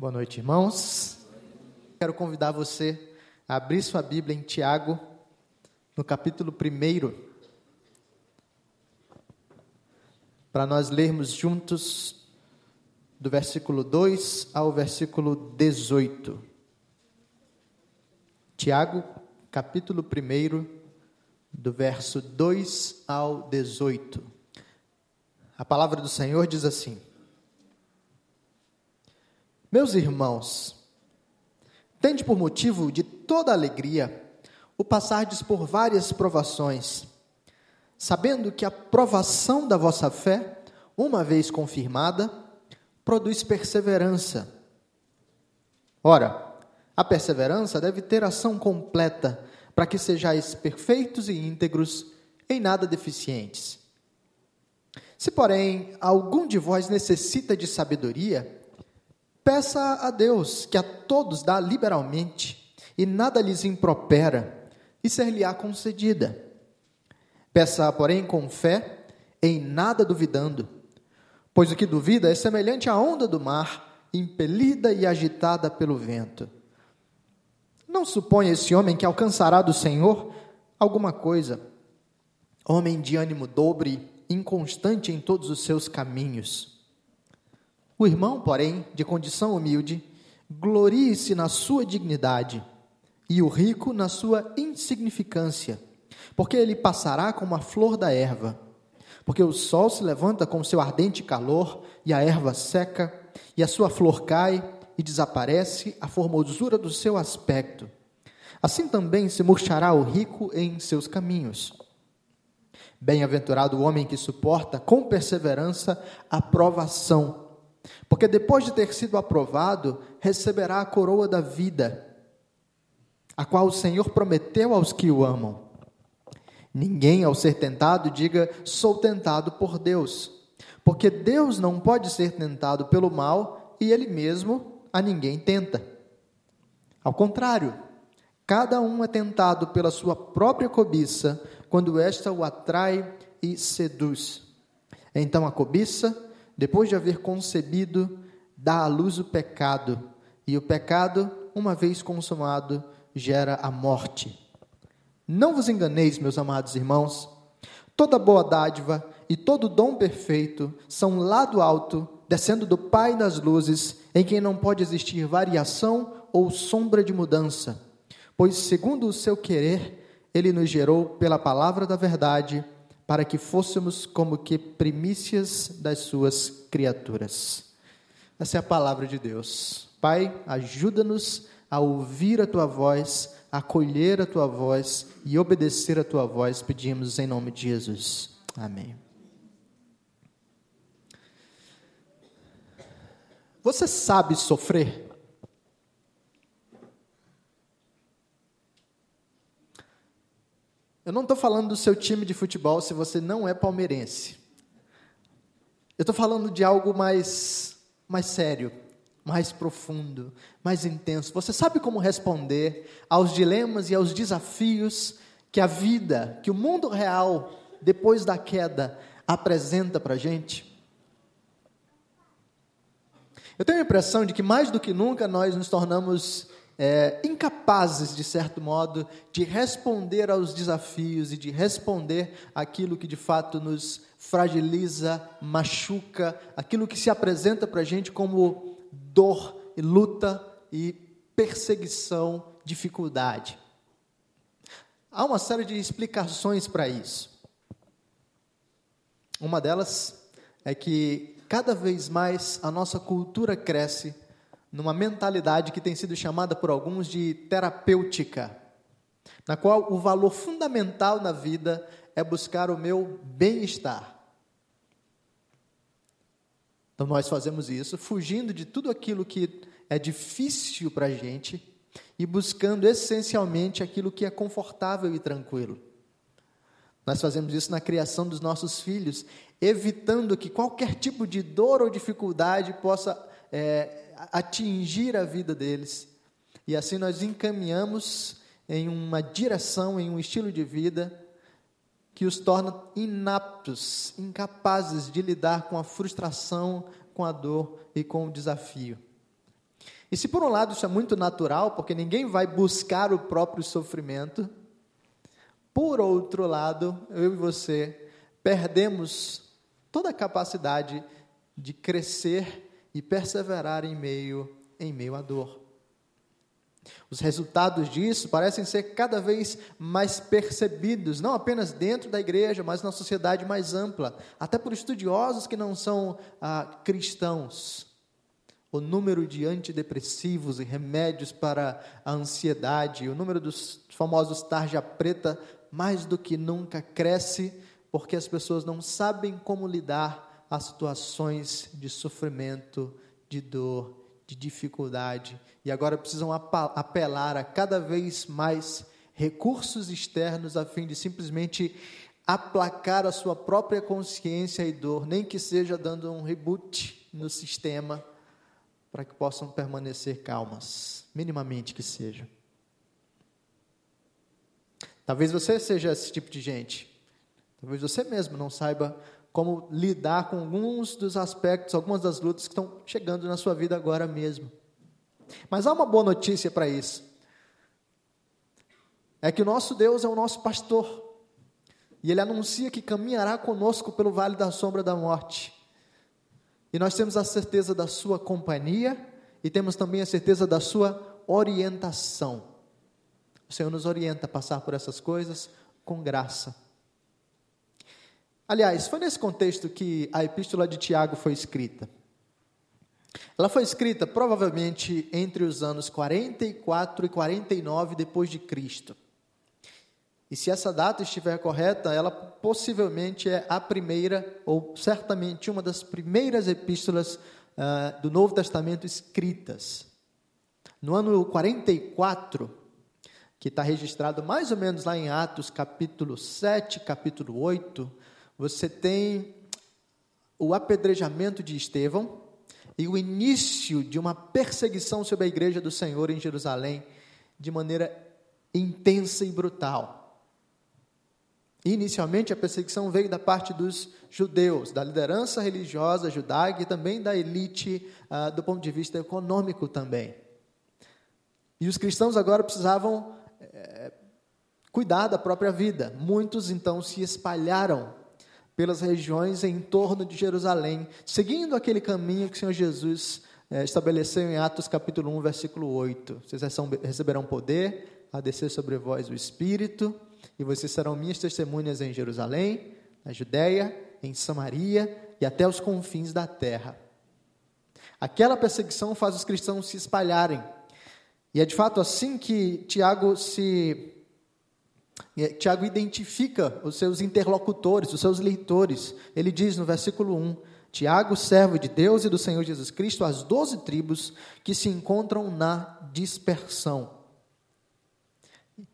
Boa noite, irmãos. Quero convidar você a abrir sua Bíblia em Tiago, no capítulo 1, para nós lermos juntos do versículo 2 ao versículo 18. Tiago, capítulo 1, do verso 2 ao 18. A palavra do Senhor diz assim: Meus irmãos, tende por motivo de toda alegria o passardes por várias provações, sabendo que a provação da vossa fé, uma vez confirmada, produz perseverança. Ora, a perseverança deve ter ação completa, para que sejais perfeitos e íntegros, em nada deficientes. Se, porém, algum de vós necessita de sabedoria, peça a Deus, que a todos dá liberalmente, e nada lhes impropera, e ser-lhe-á concedida. Peça, porém, com fé, em nada duvidando, pois o que duvida é semelhante à onda do mar, impelida e agitada pelo vento. Não suponha esse homem que alcançará do Senhor alguma coisa. Homem de ânimo dobre, inconstante em todos os seus caminhos. O irmão, porém, de condição humilde, glorie-se na sua dignidade, e o rico na sua insignificância, porque ele passará como a flor da erva. Porque o sol se levanta com seu ardente calor, e a erva seca, e a sua flor cai, e desaparece a formosura do seu aspecto. Assim também se murchará o rico em seus caminhos. Bem-aventurado o homem que suporta com perseverança a provação, porque depois de ter sido aprovado, receberá a coroa da vida, a qual o Senhor prometeu aos que o amam. Ninguém, ao ser tentado, diga: sou tentado por Deus, porque Deus não pode ser tentado pelo mal e Ele mesmo a ninguém tenta. Ao contrário, cada um é tentado pela sua própria cobiça quando esta o atrai e seduz. Então a cobiça, depois de haver concebido, dá à luz o pecado, e o pecado, uma vez consumado, gera a morte. Não vos enganeis, meus amados irmãos, toda boa dádiva e todo dom perfeito são lá do alto, descendo do Pai das luzes, em quem não pode existir variação ou sombra de mudança, pois, segundo o seu querer, ele nos gerou pela palavra da verdade, para que fôssemos como que primícias das suas criaturas. Essa é a palavra de Deus. Pai, ajuda-nos a ouvir a tua voz, a acolher a tua voz e obedecer a tua voz, pedimos em nome de Jesus. Amém. Você sabe sofrer? Eu não estou falando do seu time de futebol se você não é palmeirense. Eu estou falando de algo mais, mais sério, mais profundo, mais intenso. Você sabe como responder aos dilemas e aos desafios que a vida, que o mundo real, depois da queda, apresenta para a gente? Eu tenho a impressão de que mais do que nunca nós nos tornamos é, incapazes, de certo modo, de responder aos desafios e de responder aquilo que de fato nos fragiliza, machuca, aquilo que se apresenta para a gente como dor e luta e perseguição, dificuldade. Há uma série de explicações para isso. Uma delas é que cada vez mais a nossa cultura cresce numa mentalidade que tem sido chamada por alguns de terapêutica, na qual o valor fundamental na vida é buscar o meu bem-estar. Então nós fazemos isso fugindo de tudo aquilo que é difícil para a gente e buscando essencialmente aquilo que é confortável e tranquilo. Nós fazemos isso na criação dos nossos filhos, evitando que qualquer tipo de dor ou dificuldade possa é, atingir a vida deles. E assim nós encaminhamos em uma direção, em um estilo de vida que os torna inaptos, incapazes de lidar com a frustração, com a dor e com o desafio. E se por um lado isso é muito natural, porque ninguém vai buscar o próprio sofrimento, por outro lado, eu e você perdemos toda a capacidade de crescer e perseverar em meio em meio à dor. Os resultados disso parecem ser cada vez mais percebidos, não apenas dentro da igreja, mas na sociedade mais ampla, até por estudiosos que não são ah, cristãos. O número de antidepressivos e remédios para a ansiedade, o número dos famosos tarja preta, mais do que nunca cresce, porque as pessoas não sabem como lidar as situações de sofrimento, de dor de dificuldade e agora precisam apelar a cada vez mais recursos externos a fim de simplesmente aplacar a sua própria consciência e dor, nem que seja dando um reboot no sistema para que possam permanecer calmas, minimamente que seja. Talvez você seja esse tipo de gente. Talvez você mesmo não saiba como lidar com alguns dos aspectos, algumas das lutas que estão chegando na sua vida agora mesmo. Mas há uma boa notícia para isso. É que o nosso Deus é o nosso pastor. E ele anuncia que caminhará conosco pelo vale da sombra da morte. E nós temos a certeza da sua companhia e temos também a certeza da sua orientação. O Senhor nos orienta a passar por essas coisas com graça. Aliás, foi nesse contexto que a epístola de Tiago foi escrita. Ela foi escrita provavelmente entre os anos 44 e 49 depois de Cristo. E se essa data estiver correta, ela possivelmente é a primeira, ou certamente uma das primeiras epístolas uh, do Novo Testamento escritas. No ano 44, que está registrado mais ou menos lá em Atos, capítulo 7, capítulo 8, você tem o apedrejamento de Estevão e o início de uma perseguição sobre a igreja do Senhor em Jerusalém de maneira intensa e brutal. Inicialmente, a perseguição veio da parte dos judeus, da liderança religiosa judaica e também da elite ah, do ponto de vista econômico também. E os cristãos agora precisavam é, cuidar da própria vida. Muitos então se espalharam pelas regiões em torno de Jerusalém, seguindo aquele caminho que o Senhor Jesus é, estabeleceu em Atos capítulo 1, versículo 8. Vocês receberão poder a descer sobre vós o Espírito, e vocês serão minhas testemunhas em Jerusalém, na Judéia, em Samaria e até os confins da terra. Aquela perseguição faz os cristãos se espalharem. E é de fato assim que Tiago se Tiago identifica os seus interlocutores, os seus leitores. Ele diz no versículo 1: Tiago, servo de Deus e do Senhor Jesus Cristo, as doze tribos que se encontram na dispersão.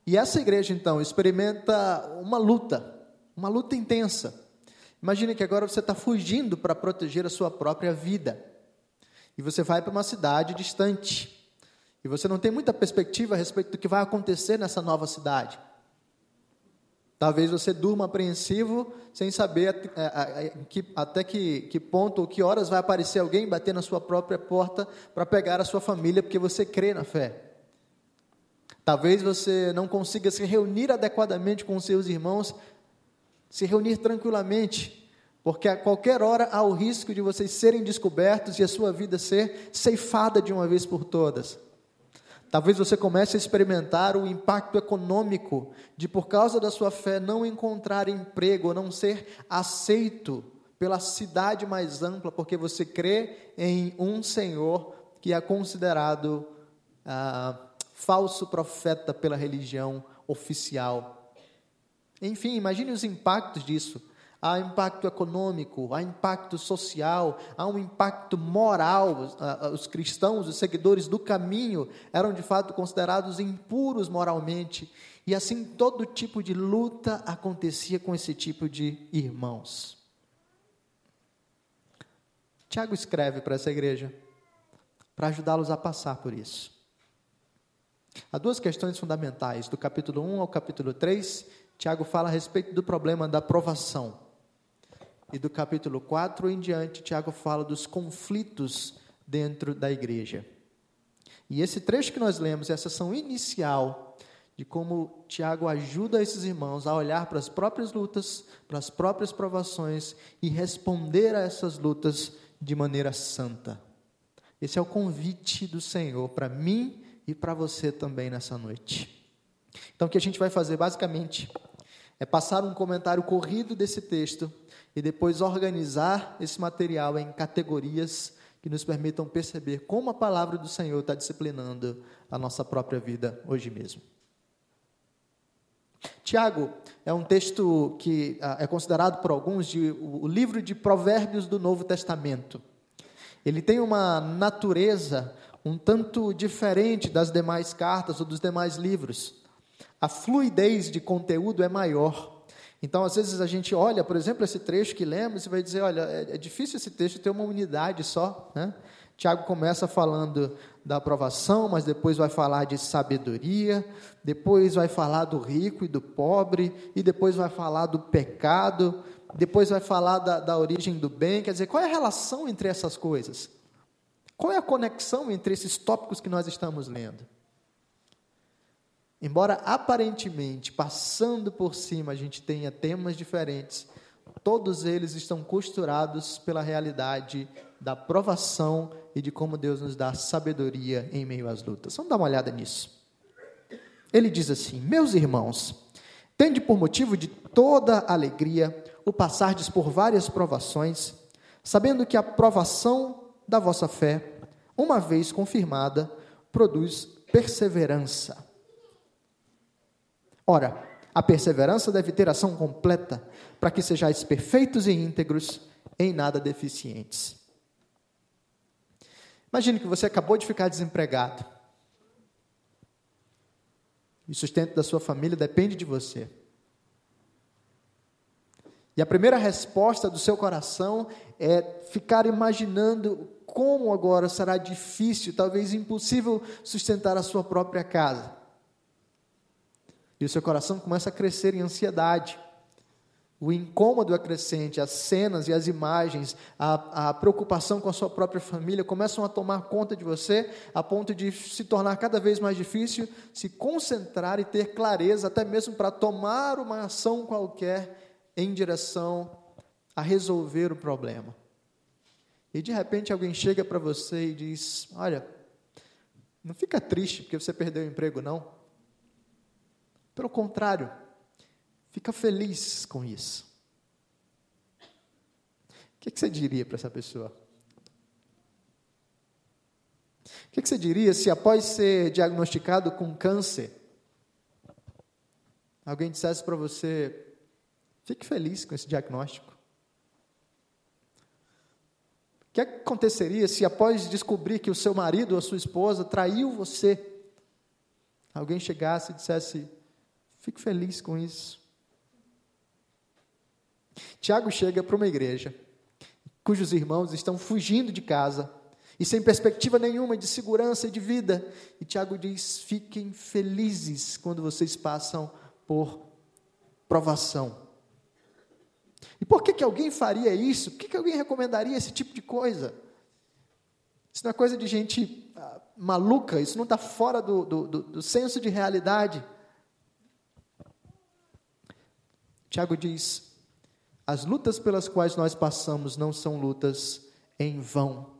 E essa igreja, então, experimenta uma luta, uma luta intensa. Imagine que agora você está fugindo para proteger a sua própria vida. E você vai para uma cidade distante. E você não tem muita perspectiva a respeito do que vai acontecer nessa nova cidade. Talvez você durma apreensivo, sem saber até que, que ponto ou que horas vai aparecer alguém bater na sua própria porta para pegar a sua família, porque você crê na fé. Talvez você não consiga se reunir adequadamente com seus irmãos, se reunir tranquilamente, porque a qualquer hora há o risco de vocês serem descobertos e a sua vida ser ceifada de uma vez por todas. Talvez você comece a experimentar o impacto econômico de, por causa da sua fé, não encontrar emprego não ser aceito pela cidade mais ampla, porque você crê em um Senhor que é considerado ah, falso profeta pela religião oficial. Enfim, imagine os impactos disso há impacto econômico, há impacto social, há um impacto moral. Os cristãos, os seguidores do caminho, eram de fato considerados impuros moralmente, e assim todo tipo de luta acontecia com esse tipo de irmãos. Tiago escreve para essa igreja para ajudá-los a passar por isso. Há duas questões fundamentais, do capítulo 1 ao capítulo 3, Tiago fala a respeito do problema da provação. E do capítulo 4 em diante, Tiago fala dos conflitos dentro da igreja. E esse trecho que nós lemos, essa ação inicial de como Tiago ajuda esses irmãos a olhar para as próprias lutas, para as próprias provações e responder a essas lutas de maneira santa. Esse é o convite do Senhor para mim e para você também nessa noite. Então, o que a gente vai fazer basicamente é passar um comentário corrido desse texto e depois organizar esse material em categorias que nos permitam perceber como a palavra do Senhor está disciplinando a nossa própria vida hoje mesmo. Tiago é um texto que ah, é considerado por alguns de, o livro de provérbios do Novo Testamento. Ele tem uma natureza um tanto diferente das demais cartas ou dos demais livros. A fluidez de conteúdo é maior. Então, às vezes, a gente olha, por exemplo, esse trecho que lemos e vai dizer: olha, é, é difícil esse texto ter uma unidade só. Né? Tiago começa falando da aprovação, mas depois vai falar de sabedoria, depois vai falar do rico e do pobre, e depois vai falar do pecado, depois vai falar da, da origem do bem. Quer dizer, qual é a relação entre essas coisas? Qual é a conexão entre esses tópicos que nós estamos lendo? Embora aparentemente, passando por cima, a gente tenha temas diferentes, todos eles estão costurados pela realidade da provação e de como Deus nos dá sabedoria em meio às lutas. Vamos dar uma olhada nisso. Ele diz assim: Meus irmãos, tende por motivo de toda alegria o passardes por várias provações, sabendo que a provação da vossa fé, uma vez confirmada, produz perseverança. Ora, a perseverança deve ter ação completa, para que sejais perfeitos e íntegros, em nada deficientes. Imagine que você acabou de ficar desempregado. E o sustento da sua família depende de você. E a primeira resposta do seu coração é ficar imaginando como agora será difícil, talvez impossível, sustentar a sua própria casa. E o seu coração começa a crescer em ansiedade. O incômodo é crescente, as cenas e as imagens, a, a, preocupação com a sua própria família começam a tomar conta de você, a ponto de se tornar cada vez mais difícil se concentrar e ter clareza, até mesmo para tomar uma ação qualquer em direção a resolver o problema. E de repente alguém chega para você e diz: Olha, não fica triste porque você perdeu o emprego, não. Pelo contrário, fica feliz com isso. O que, você diria para essa pessoa? O que, que você diria se, após ser diagnosticado com câncer, alguém dissesse para você: fique feliz com esse diagnóstico? O que aconteceria se, após descobrir que o seu marido ou a sua esposa traiu você, alguém chegasse e dissesse: Fico feliz com isso. Tiago chega para uma igreja cujos irmãos estão fugindo de casa e sem perspectiva nenhuma de segurança e de vida. E Tiago diz: fiquem felizes quando vocês passam por provação. E por que, que alguém faria isso? Por que, que alguém recomendaria esse tipo de coisa? Isso não é coisa de gente ah, maluca, isso não está fora do, do, do, do senso de realidade. Tiago diz: as lutas pelas quais nós passamos não são lutas em vão.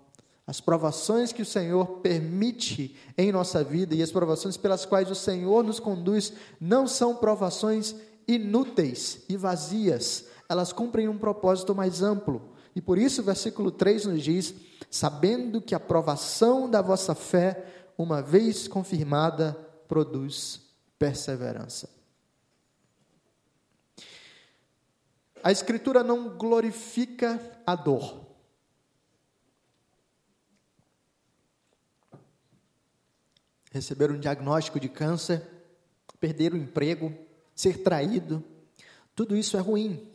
As provações que o Senhor permite em nossa vida e as provações pelas quais o Senhor nos conduz não são provações inúteis e vazias, elas cumprem um propósito mais amplo. E por isso o versículo 3 nos diz: sabendo que a provação da vossa fé, uma vez confirmada, produz perseverança. A Escritura não glorifica a dor. Receber um diagnóstico de câncer, perder o emprego, ser traído, tudo isso é ruim.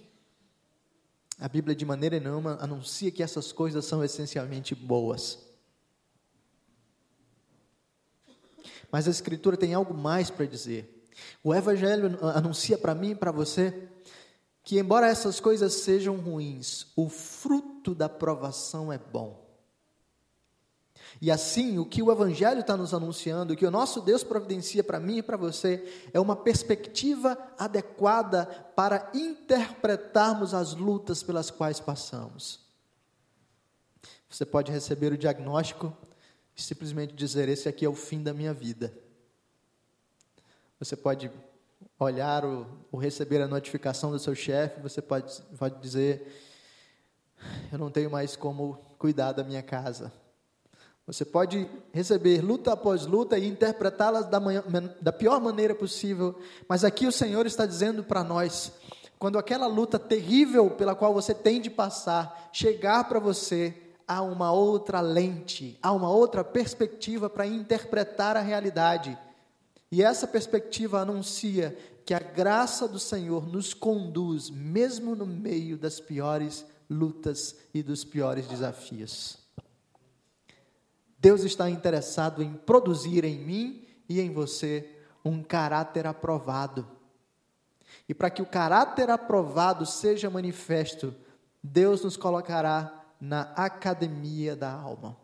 A Bíblia, de maneira nenhuma, anuncia que essas coisas são essencialmente boas. Mas a Escritura tem algo mais para dizer. O Evangelho anuncia para mim e para você que, embora essas coisas sejam ruins, o fruto da provação é bom. E assim, o que o Evangelho está nos anunciando, o que o nosso Deus providencia para mim e para você, é uma perspectiva adequada para interpretarmos as lutas pelas quais passamos. Você pode receber o diagnóstico e simplesmente dizer: Esse aqui é o fim da minha vida. Você pode olhar ou, ou receber a notificação do seu chefe, você pode, pode dizer: Eu não tenho mais como cuidar da minha casa você pode receber luta após luta e interpretá-las da, da pior maneira possível, mas aqui o Senhor está dizendo para nós: quando aquela luta terrível pela qual você tem de passar chegar para você, há uma outra lente, há uma outra perspectiva para interpretar a realidade. E essa perspectiva anuncia que a graça do Senhor nos conduz, mesmo no meio das piores lutas e dos piores desafios. Deus está interessado em produzir em mim e em você um caráter aprovado. E para que o caráter aprovado seja manifesto, Deus nos colocará na academia da alma.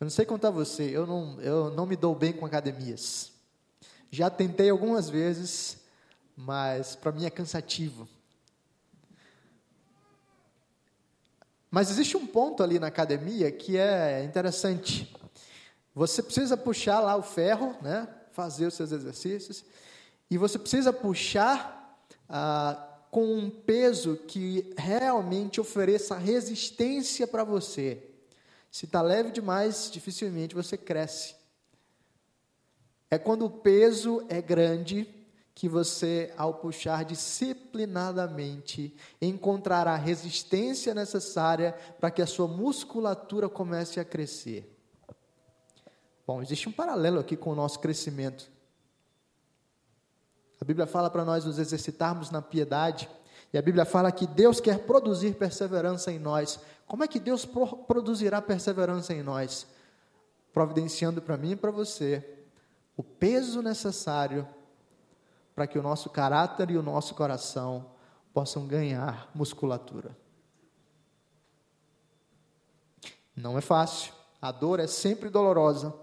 Eu não sei contar você, eu não, eu não me dou bem com academias. Já tentei algumas vezes, mas para mim é cansativo. Mas existe um ponto ali na academia que é interessante. Você precisa puxar lá o ferro, né? fazer os seus exercícios, e você precisa puxar ah, com um peso que realmente ofereça resistência para você. Se está leve demais, dificilmente você cresce. É quando o peso é grande que você, ao puxar disciplinadamente, encontrará a resistência necessária para que a sua musculatura comece a crescer. Bom, existe um paralelo aqui com o nosso crescimento. A Bíblia fala para nós nos exercitarmos na piedade, e a Bíblia fala que Deus quer produzir perseverança em nós. Como é que Deus produzirá perseverança em nós? Providenciando para mim e para você o peso necessário para que o nosso caráter e o nosso coração possam ganhar musculatura. Não é fácil, a dor é sempre dolorosa.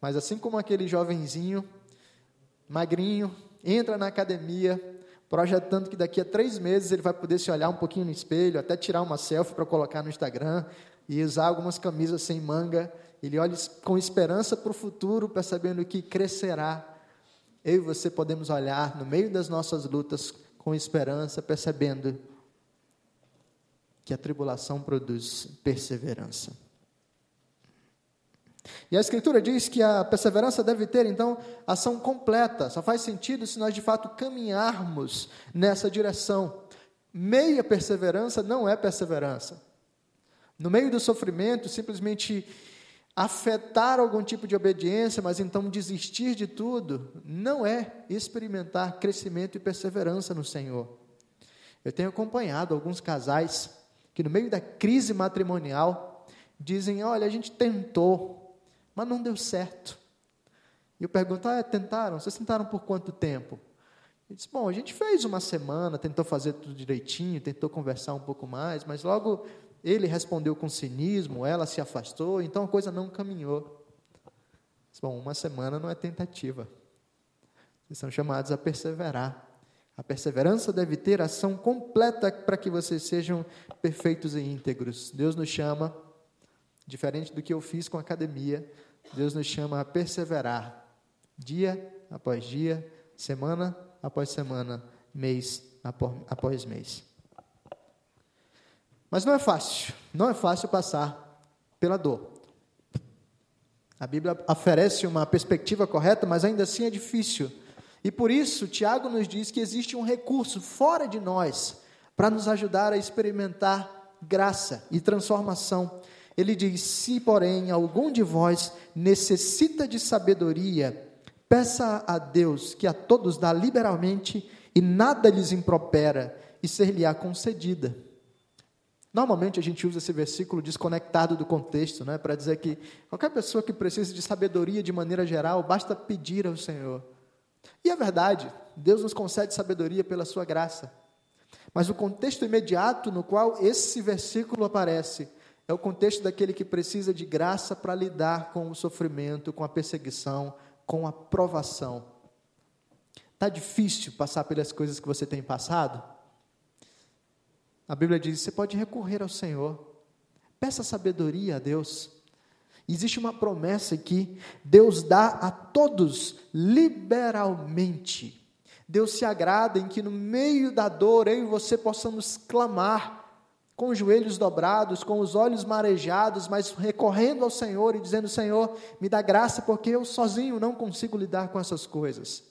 Mas assim como aquele jovenzinho, magrinho, entra na academia, projetando que daqui a três meses ele vai poder se olhar um pouquinho no espelho, até tirar uma selfie para colocar no Instagram e usar algumas camisas sem manga. Ele olha com esperança para o futuro, percebendo que crescerá eu e você podemos olhar no meio das nossas lutas com esperança, percebendo que a tribulação produz perseverança. E a Escritura diz que a perseverança deve ter, então, ação completa. Só faz sentido se nós, de fato, caminharmos nessa direção. Meia perseverança não é perseverança. No meio do sofrimento, simplesmente afetar algum tipo de obediência, mas então desistir de tudo, não é experimentar crescimento e perseverança no Senhor. Eu tenho acompanhado alguns casais que, no meio da crise matrimonial, dizem: Olha, a gente tentou, mas não deu certo. E eu pergunto: Ah, tentaram? Vocês tentaram por quanto tempo? Ele disse: Bom, a gente fez uma semana, tentou fazer tudo direitinho, tentou conversar um pouco mais, mas logo ele respondeu com cinismo, ela se afastou, então a coisa não caminhou. Bom, uma semana não é tentativa. Vocês são chamados a perseverar. A perseverança deve ter ação completa para que vocês sejam perfeitos e íntegros. Deus nos chama, diferente do que eu fiz com a academia, Deus nos chama a perseverar, dia após dia, semana após semana, mês após mês. Mas não é fácil, não é fácil passar pela dor. A Bíblia oferece uma perspectiva correta, mas ainda assim é difícil. E por isso, Tiago nos diz que existe um recurso fora de nós para nos ajudar a experimentar graça e transformação. Ele diz: Se, porém, algum de vós necessita de sabedoria, peça a Deus, que a todos dá liberalmente e nada lhes impropera, e ser-lhe-á concedida. Normalmente a gente usa esse versículo desconectado do contexto, né, para dizer que qualquer pessoa que precise de sabedoria de maneira geral, basta pedir ao Senhor. E é verdade, Deus nos concede sabedoria pela sua graça. Mas o contexto imediato no qual esse versículo aparece é o contexto daquele que precisa de graça para lidar com o sofrimento, com a perseguição, com a provação. Está difícil passar pelas coisas que você tem passado? A Bíblia diz: você pode recorrer ao Senhor, peça sabedoria a Deus. Existe uma promessa que Deus dá a todos liberalmente. Deus se agrada em que no meio da dor eu e você possamos clamar com os joelhos dobrados, com os olhos marejados, mas recorrendo ao Senhor e dizendo: Senhor, me dá graça porque eu sozinho não consigo lidar com essas coisas.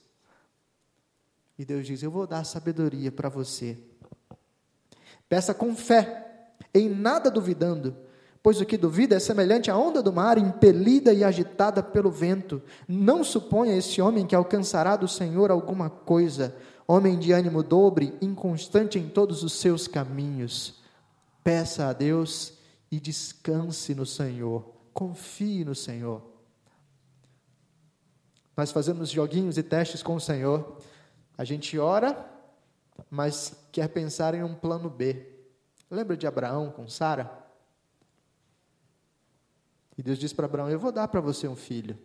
E Deus diz: Eu vou dar sabedoria para você. Peça com fé, em nada duvidando, pois o que duvida é semelhante à onda do mar, impelida e agitada pelo vento. Não suponha esse homem que alcançará do Senhor alguma coisa, homem de ânimo dobre, inconstante em todos os seus caminhos. Peça a Deus e descanse no Senhor, confie no Senhor. Nós fazemos joguinhos e testes com o Senhor. A gente ora, mas quer pensar em um plano B. Lembra de Abraão com Sara? E Deus disse para Abraão: Eu vou dar para você um filho.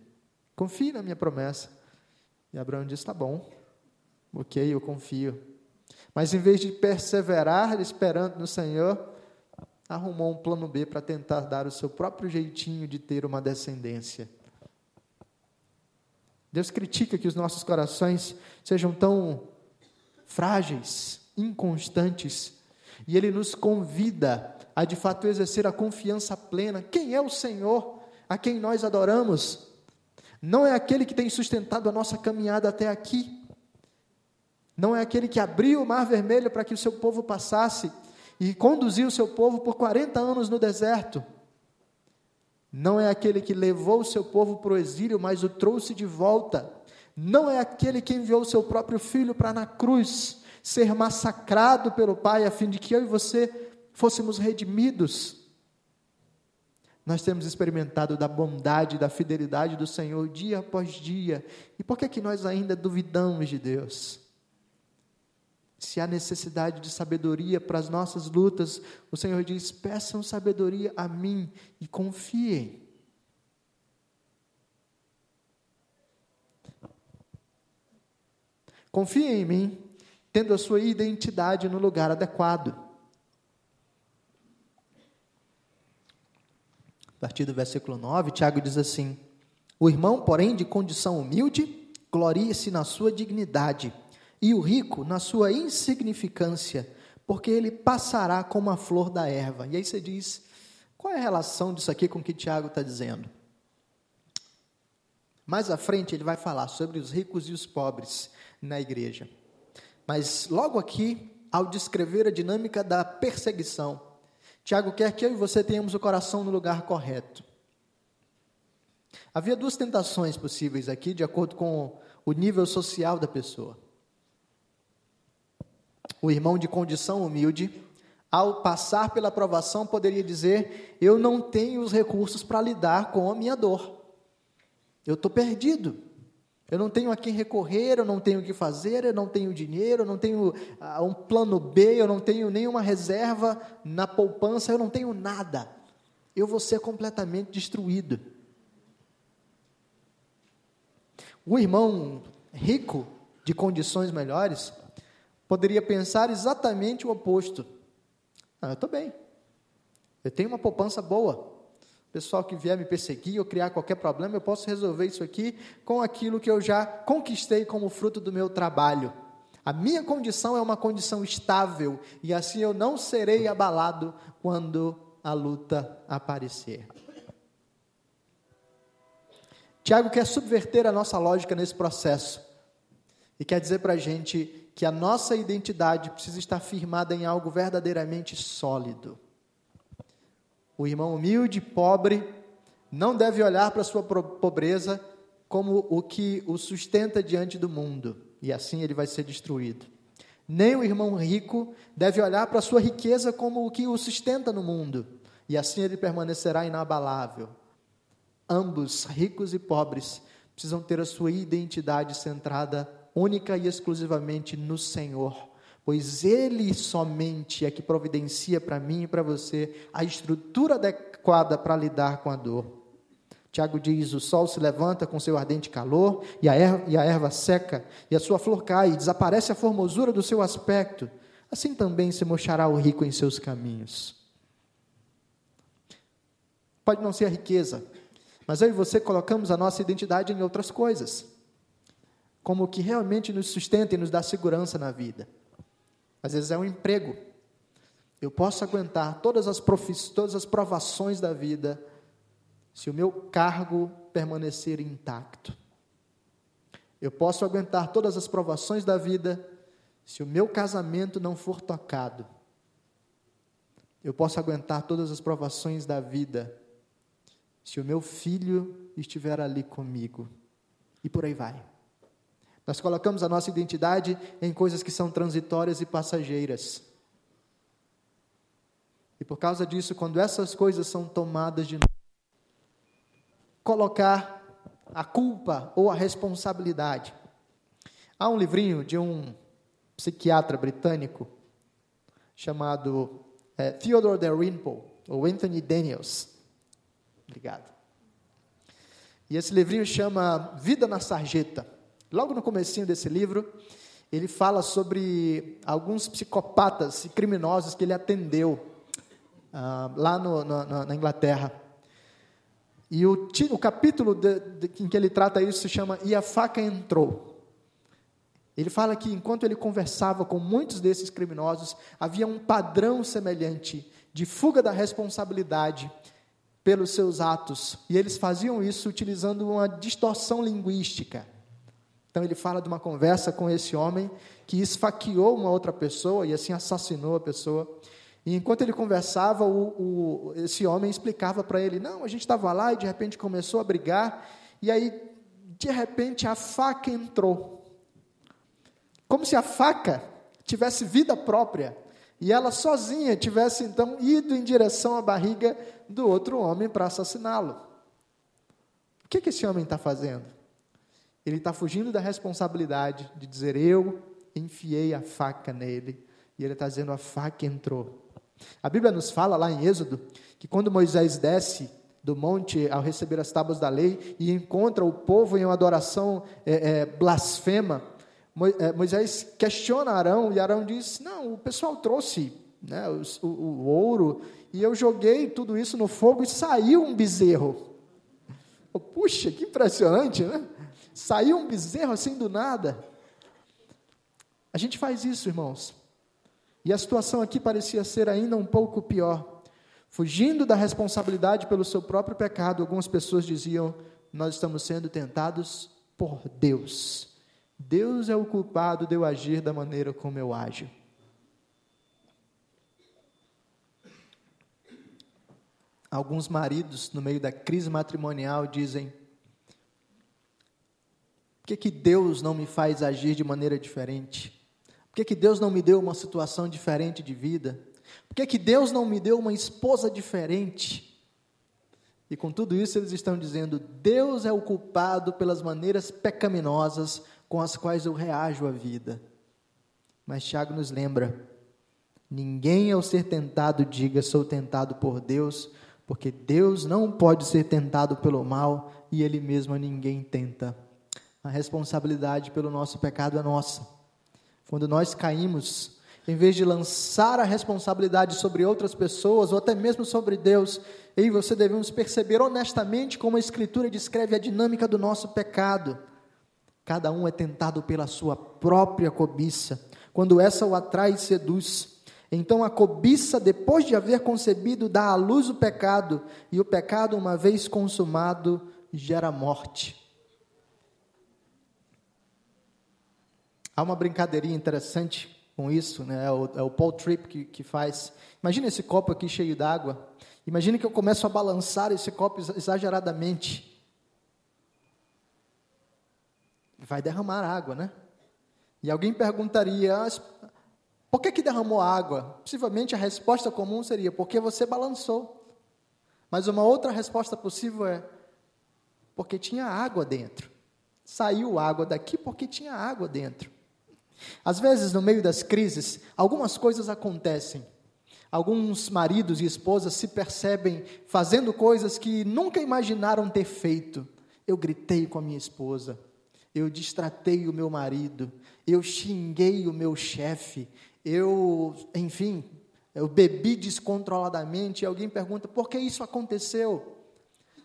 Confie na minha promessa. E Abraão disse: Tá bom, ok, eu confio. Mas em vez de perseverar esperando no Senhor, arrumou um plano B para tentar dar o seu próprio jeitinho de ter uma descendência. Deus critica que os nossos corações sejam tão frágeis, inconstantes, e Ele nos convida a de fato exercer a confiança plena. Quem é o Senhor a quem nós adoramos? Não é aquele que tem sustentado a nossa caminhada até aqui. Não é aquele que abriu o mar vermelho para que o seu povo passasse e conduziu o seu povo por 40 anos no deserto. Não é aquele que levou o seu povo para o exílio, mas o trouxe de volta. Não é aquele que enviou o seu próprio filho para na cruz ser massacrado pelo Pai, a fim de que eu e você fôssemos redimidos. Nós temos experimentado da bondade, da fidelidade do Senhor dia após dia. E por que, que nós ainda duvidamos de Deus? Se há necessidade de sabedoria para as nossas lutas, o Senhor diz: peçam sabedoria a mim e confiem. Confiem em mim, tendo a sua identidade no lugar adequado. a partir do versículo 9, Tiago diz assim: O irmão, porém, de condição humilde, glorie-se na sua dignidade, e o rico na sua insignificância, porque ele passará como a flor da erva. E aí você diz: qual é a relação disso aqui com o que Tiago está dizendo? Mais à frente ele vai falar sobre os ricos e os pobres na igreja. Mas logo aqui, ao descrever a dinâmica da perseguição, Tiago quer que eu e você tenhamos o coração no lugar correto. Havia duas tentações possíveis aqui, de acordo com o nível social da pessoa. O irmão de condição humilde, ao passar pela aprovação, poderia dizer: Eu não tenho os recursos para lidar com a minha dor. Eu estou perdido. Eu não tenho a quem recorrer, eu não tenho o que fazer, eu não tenho dinheiro, eu não tenho uh, um plano B, eu não tenho nenhuma reserva na poupança, eu não tenho nada. Eu vou ser completamente destruído. O irmão rico, de condições melhores, poderia pensar exatamente o oposto. Ah, eu estou bem. Eu tenho uma poupança boa pessoal que vier me perseguir ou criar qualquer problema, eu posso resolver isso aqui com aquilo que eu já conquistei como fruto do meu trabalho. A minha condição é uma condição estável e assim eu não serei abalado quando a luta aparecer. Tiago quer subverter a nossa lógica nesse processo e quer dizer para a gente que a nossa identidade precisa estar firmada em algo verdadeiramente sólido. O irmão humilde, pobre, não deve olhar para sua pobreza como o que o sustenta diante do mundo, e assim ele vai ser destruído. Nem o irmão rico deve olhar para sua riqueza como o que o sustenta no mundo, e assim ele permanecerá inabalável. Ambos, ricos e pobres, precisam ter a sua identidade centrada única e exclusivamente no Senhor, pois Ele somente é que providencia para mim e para você a estrutura adequada para lidar com a dor. Tiago diz: o sol se levanta com seu ardente calor, e a, erva, e a erva seca, e a sua flor cai, e desaparece a formosura do seu aspecto. Assim também se mochará o rico em seus caminhos. Pode não ser a riqueza, mas eu e você colocamos a nossa identidade em outras coisas, como o que realmente nos sustenta e nos dá segurança na vida. Às vezes é um emprego. Eu posso aguentar todas as, todas as provações da vida se o meu cargo permanecer intacto. Eu posso aguentar todas as provações da vida se o meu casamento não for tocado. Eu posso aguentar todas as provações da vida se o meu filho estiver ali comigo. E por aí vai. Nós colocamos a nossa identidade em coisas que são transitórias e passageiras. E por causa disso, quando essas coisas são tomadas de colocar a culpa ou a responsabilidade. Há um livrinho de um psiquiatra britânico chamado é, Theodore Dalrymple, ou Anthony Daniels. Obrigado. E esse livrinho chama Vida na Sarjeta. Logo no comecinho desse livro, ele fala sobre alguns psicopatas e criminosos que ele atendeu ah, lá no, no, na Inglaterra. E o, o capítulo de, de, em que ele trata isso se chama E a faca entrou. Ele fala que enquanto ele conversava com muitos desses criminosos, havia um padrão semelhante de fuga da responsabilidade pelos seus atos. E eles faziam isso utilizando uma distorção linguística. Então ele fala de uma conversa com esse homem que esfaqueou uma outra pessoa e assim assassinou a pessoa. E enquanto ele conversava, o, o, esse homem explicava para ele: não, a gente estava lá e de repente começou a brigar, e aí, de repente, a faca entrou. Como se a faca tivesse vida própria e ela sozinha tivesse então ido em direção à barriga do outro homem para assassiná-lo. O que, que esse homem está fazendo? Ele está fugindo da responsabilidade de dizer: Eu enfiei a faca nele. E ele está dizendo: A faca entrou. A Bíblia nos fala lá em Êxodo que quando Moisés desce do monte ao receber as tábuas da lei e encontra o povo em uma adoração é, é, blasfema, é, Moisés questiona Arão e Arão diz: Não, o pessoal trouxe né, o, o, o ouro e eu joguei tudo isso no fogo e saiu um bezerro. Puxa, que impressionante, né? Saiu um bezerro assim do nada. A gente faz isso, irmãos. E a situação aqui parecia ser ainda um pouco pior. Fugindo da responsabilidade pelo seu próprio pecado, algumas pessoas diziam: Nós estamos sendo tentados por Deus. Deus é o culpado de eu agir da maneira como eu ajo. Alguns maridos, no meio da crise matrimonial, dizem: por que, que Deus não me faz agir de maneira diferente? Por que, que Deus não me deu uma situação diferente de vida? Por que, que Deus não me deu uma esposa diferente? E com tudo isso, eles estão dizendo: Deus é o culpado pelas maneiras pecaminosas com as quais eu reajo à vida. Mas Tiago nos lembra: ninguém ao ser tentado diga sou tentado por Deus, porque Deus não pode ser tentado pelo mal e Ele mesmo a ninguém tenta a responsabilidade pelo nosso pecado é nossa. Quando nós caímos, em vez de lançar a responsabilidade sobre outras pessoas ou até mesmo sobre Deus, eu e você devemos perceber honestamente como a Escritura descreve a dinâmica do nosso pecado. Cada um é tentado pela sua própria cobiça, quando essa o atrai e seduz. Então a cobiça, depois de haver concebido, dá à luz o pecado, e o pecado, uma vez consumado, gera morte. Há uma brincadeirinha interessante com isso, né? é, o, é o Paul Tripp que, que faz. Imagina esse copo aqui cheio d'água. Imagine que eu começo a balançar esse copo exageradamente. Vai derramar água, né? E alguém perguntaria: ah, por que, que derramou água? Possivelmente a resposta comum seria: porque você balançou. Mas uma outra resposta possível é: porque tinha água dentro. Saiu água daqui porque tinha água dentro. Às vezes, no meio das crises, algumas coisas acontecem. Alguns maridos e esposas se percebem fazendo coisas que nunca imaginaram ter feito. Eu gritei com a minha esposa, eu distratei o meu marido, eu xinguei o meu chefe, eu, enfim, eu bebi descontroladamente. E alguém pergunta: por que isso aconteceu?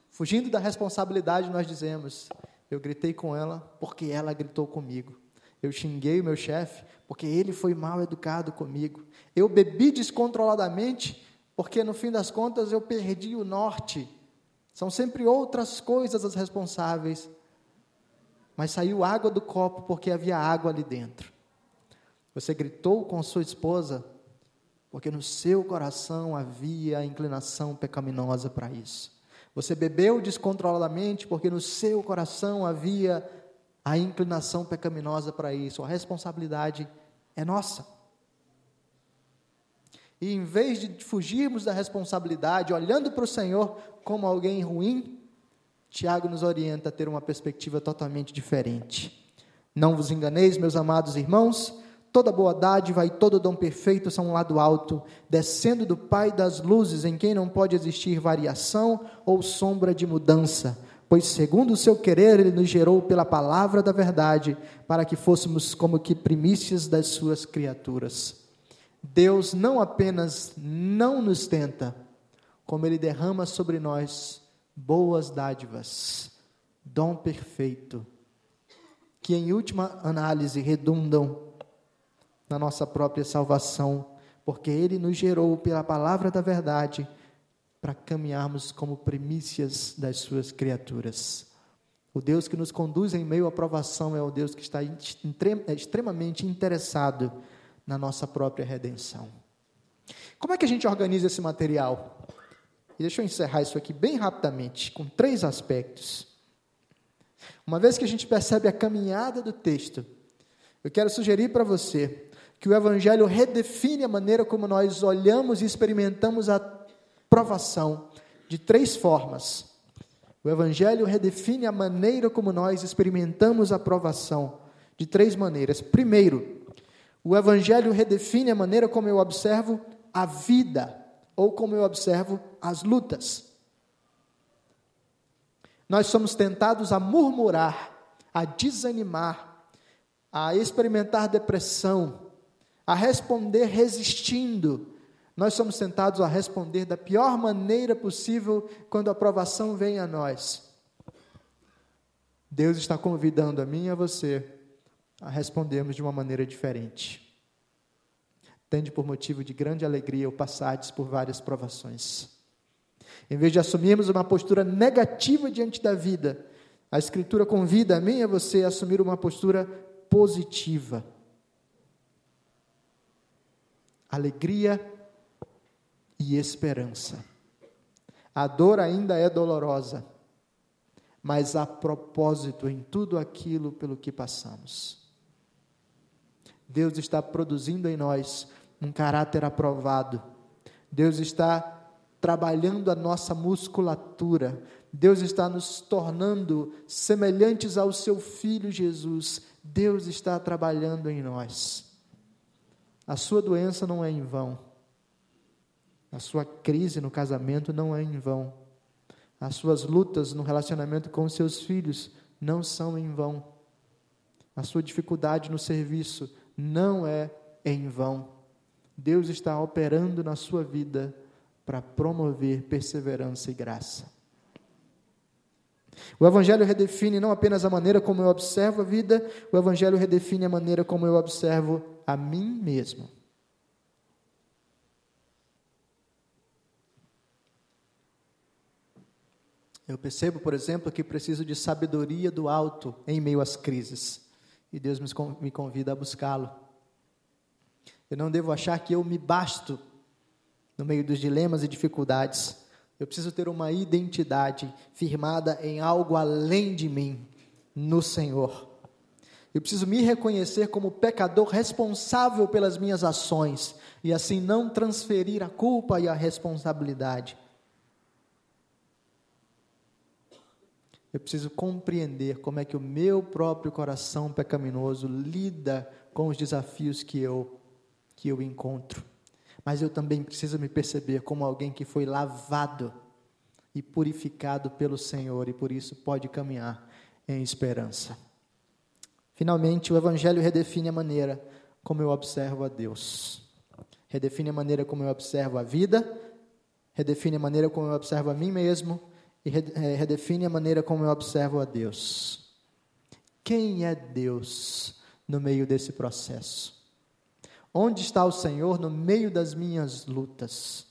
Fugindo da responsabilidade, nós dizemos: eu gritei com ela porque ela gritou comigo. Eu xinguei o meu chefe porque ele foi mal educado comigo. Eu bebi descontroladamente porque no fim das contas eu perdi o norte. São sempre outras coisas as responsáveis. Mas saiu água do copo porque havia água ali dentro. Você gritou com sua esposa porque no seu coração havia a inclinação pecaminosa para isso. Você bebeu descontroladamente porque no seu coração havia a inclinação pecaminosa para isso. A responsabilidade é nossa. E em vez de fugirmos da responsabilidade, olhando para o Senhor como alguém ruim, Tiago nos orienta a ter uma perspectiva totalmente diferente. Não vos enganeis, meus amados irmãos, toda boa dádiva e todo dom perfeito são um lado alto, descendo do Pai das luzes, em quem não pode existir variação ou sombra de mudança pois segundo o seu querer ele nos gerou pela palavra da verdade, para que fôssemos como que primícias das suas criaturas. Deus não apenas não nos tenta, como ele derrama sobre nós boas dádivas, dom perfeito, que em última análise redundam na nossa própria salvação, porque ele nos gerou pela palavra da verdade para caminharmos como primícias das suas criaturas. O Deus que nos conduz em meio à provação é o Deus que está é extremamente interessado na nossa própria redenção. Como é que a gente organiza esse material? E deixa eu encerrar isso aqui bem rapidamente, com três aspectos. Uma vez que a gente percebe a caminhada do texto, eu quero sugerir para você que o Evangelho redefine a maneira como nós olhamos e experimentamos a provação de três formas. O Evangelho redefine a maneira como nós experimentamos a provação de três maneiras. Primeiro, o Evangelho redefine a maneira como eu observo a vida, ou como eu observo as lutas. Nós somos tentados a murmurar, a desanimar, a experimentar depressão, a responder resistindo, nós somos tentados a responder da pior maneira possível quando a provação vem a nós. Deus está convidando a mim e a você a respondermos de uma maneira diferente. Tende por motivo de grande alegria o passardes por várias provações. Em vez de assumirmos uma postura negativa diante da vida, a Escritura convida a mim e a você a assumir uma postura positiva. Alegria e esperança. A dor ainda é dolorosa, mas há propósito em tudo aquilo pelo que passamos. Deus está produzindo em nós um caráter aprovado. Deus está trabalhando a nossa musculatura. Deus está nos tornando semelhantes ao seu filho Jesus. Deus está trabalhando em nós. A sua doença não é em vão. A sua crise no casamento não é em vão. As suas lutas no relacionamento com seus filhos não são em vão. A sua dificuldade no serviço não é em vão. Deus está operando na sua vida para promover perseverança e graça. O Evangelho redefine não apenas a maneira como eu observo a vida, o Evangelho redefine a maneira como eu observo a mim mesmo. Eu percebo, por exemplo, que preciso de sabedoria do alto em meio às crises. E Deus me convida a buscá-lo. Eu não devo achar que eu me basto no meio dos dilemas e dificuldades. Eu preciso ter uma identidade firmada em algo além de mim, no Senhor. Eu preciso me reconhecer como pecador responsável pelas minhas ações e assim não transferir a culpa e a responsabilidade Eu preciso compreender como é que o meu próprio coração pecaminoso lida com os desafios que eu que eu encontro. Mas eu também preciso me perceber como alguém que foi lavado e purificado pelo Senhor e por isso pode caminhar em esperança. Finalmente, o Evangelho redefine a maneira como eu observo a Deus. Redefine a maneira como eu observo a vida, redefine a maneira como eu observo a mim mesmo e eh, redefine a maneira como eu observo a Deus. Quem é Deus no meio desse processo? Onde está o Senhor no meio das minhas lutas?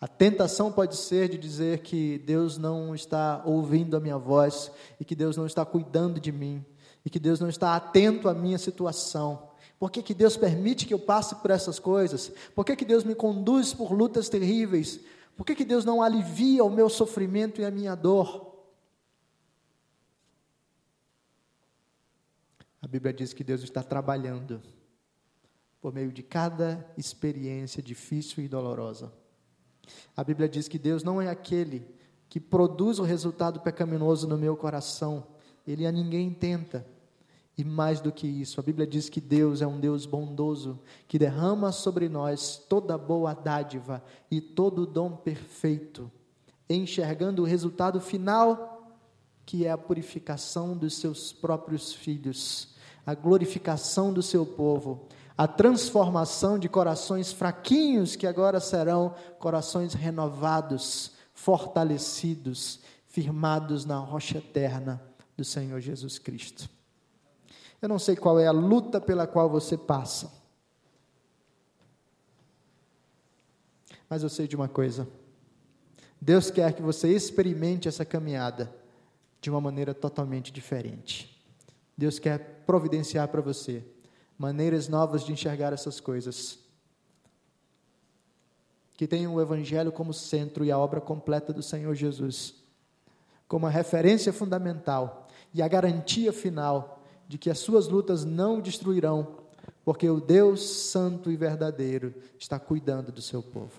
A tentação pode ser de dizer que Deus não está ouvindo a minha voz e que Deus não está cuidando de mim e que Deus não está atento à minha situação. Por que, que Deus permite que eu passe por essas coisas? Por que, que Deus me conduz por lutas terríveis? Por que, que Deus não alivia o meu sofrimento e a minha dor? A Bíblia diz que Deus está trabalhando por meio de cada experiência difícil e dolorosa. A Bíblia diz que Deus não é aquele que produz o resultado pecaminoso no meu coração, ele a ninguém tenta. E mais do que isso, a Bíblia diz que Deus é um Deus bondoso, que derrama sobre nós toda boa dádiva e todo dom perfeito, enxergando o resultado final, que é a purificação dos seus próprios filhos, a glorificação do seu povo, a transformação de corações fraquinhos que agora serão corações renovados, fortalecidos, firmados na rocha eterna do Senhor Jesus Cristo. Eu não sei qual é a luta pela qual você passa. Mas eu sei de uma coisa. Deus quer que você experimente essa caminhada de uma maneira totalmente diferente. Deus quer providenciar para você maneiras novas de enxergar essas coisas. Que tenham o Evangelho como centro e a obra completa do Senhor Jesus, como a referência fundamental e a garantia final de que as suas lutas não o destruirão, porque o Deus Santo e Verdadeiro está cuidando do seu povo.